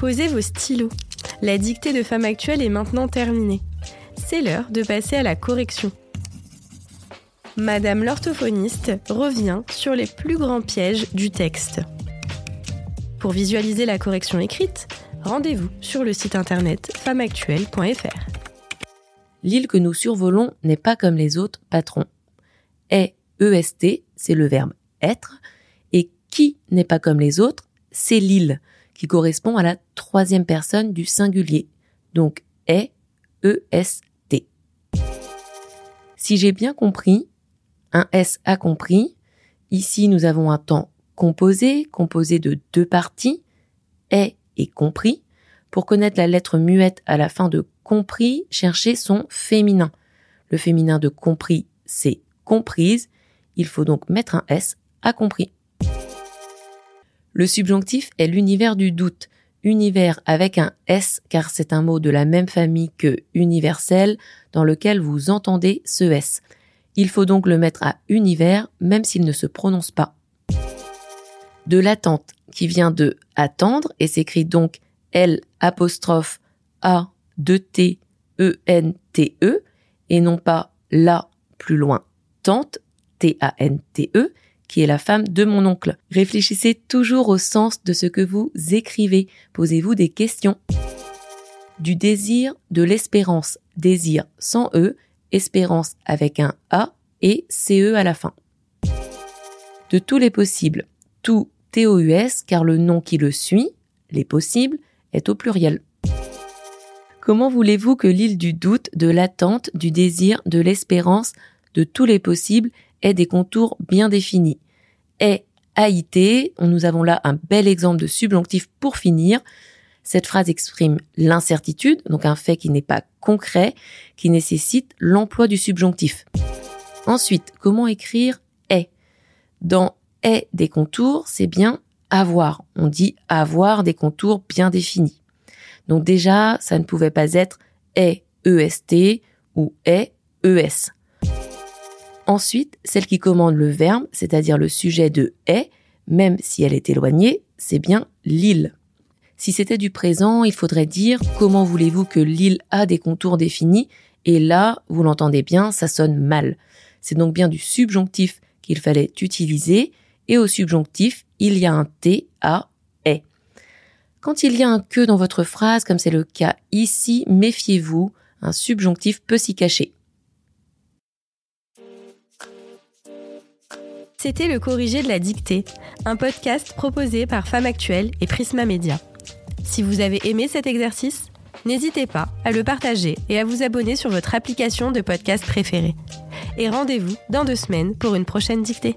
Posez vos stylos. La dictée de Femme Actuelle est maintenant terminée. C'est l'heure de passer à la correction. Madame l'orthophoniste revient sur les plus grands pièges du texte. Pour visualiser la correction écrite, rendez-vous sur le site internet femmeactuelle.fr. L'île que nous survolons n'est pas comme les autres patrons. Est, EST, c'est le verbe être, et qui n'est pas comme les autres, c'est l'île, qui correspond à la troisième personne du singulier. Donc est, EST. Si j'ai bien compris, un S a compris, ici nous avons un temps composé, composé de deux parties, est et compris. Pour connaître la lettre muette à la fin de compris, cherchez son féminin. Le féminin de compris, c'est comprise. Il faut donc mettre un S à compris. Le subjonctif est l'univers du doute. Univers avec un S car c'est un mot de la même famille que universel dans lequel vous entendez ce S. Il faut donc le mettre à univers même s'il ne se prononce pas. De l'attente qui vient de attendre et s'écrit donc L A 2 T E N T E et non pas la plus loin tante T A N T E qui est la femme de mon oncle. Réfléchissez toujours au sens de ce que vous écrivez. Posez-vous des questions. Du désir, de l'espérance. Désir sans E, espérance avec un A et CE à la fin. De tous les possibles. Tout TOUS car le nom qui le suit, les possibles, est au pluriel. Comment voulez-vous que l'île du doute, de l'attente, du désir, de l'espérance, de tous les possibles ait des contours bien définis. Est AIT, nous avons là un bel exemple de subjonctif pour finir. Cette phrase exprime l'incertitude, donc un fait qui n'est pas concret, qui nécessite l'emploi du subjonctif. Ensuite, comment écrire est Dans est des contours, c'est bien avoir. On dit avoir des contours bien définis. Donc déjà, ça ne pouvait pas être est EST ou est ES. Ensuite, celle qui commande le verbe, c'est-à-dire le sujet de est, même si elle est éloignée, c'est bien l'île. Si c'était du présent, il faudrait dire comment voulez-vous que l'île a des contours définis? Et là, vous l'entendez bien, ça sonne mal. C'est donc bien du subjonctif qu'il fallait utiliser et au subjonctif, il y a un T, A, est. Quand il y a un que dans votre phrase, comme c'est le cas ici, méfiez-vous, un subjonctif peut s'y cacher. C'était le corrigé de la dictée, un podcast proposé par Femme Actuelle et Prisma Media. Si vous avez aimé cet exercice, n'hésitez pas à le partager et à vous abonner sur votre application de podcast préférée. Et rendez-vous dans deux semaines pour une prochaine dictée.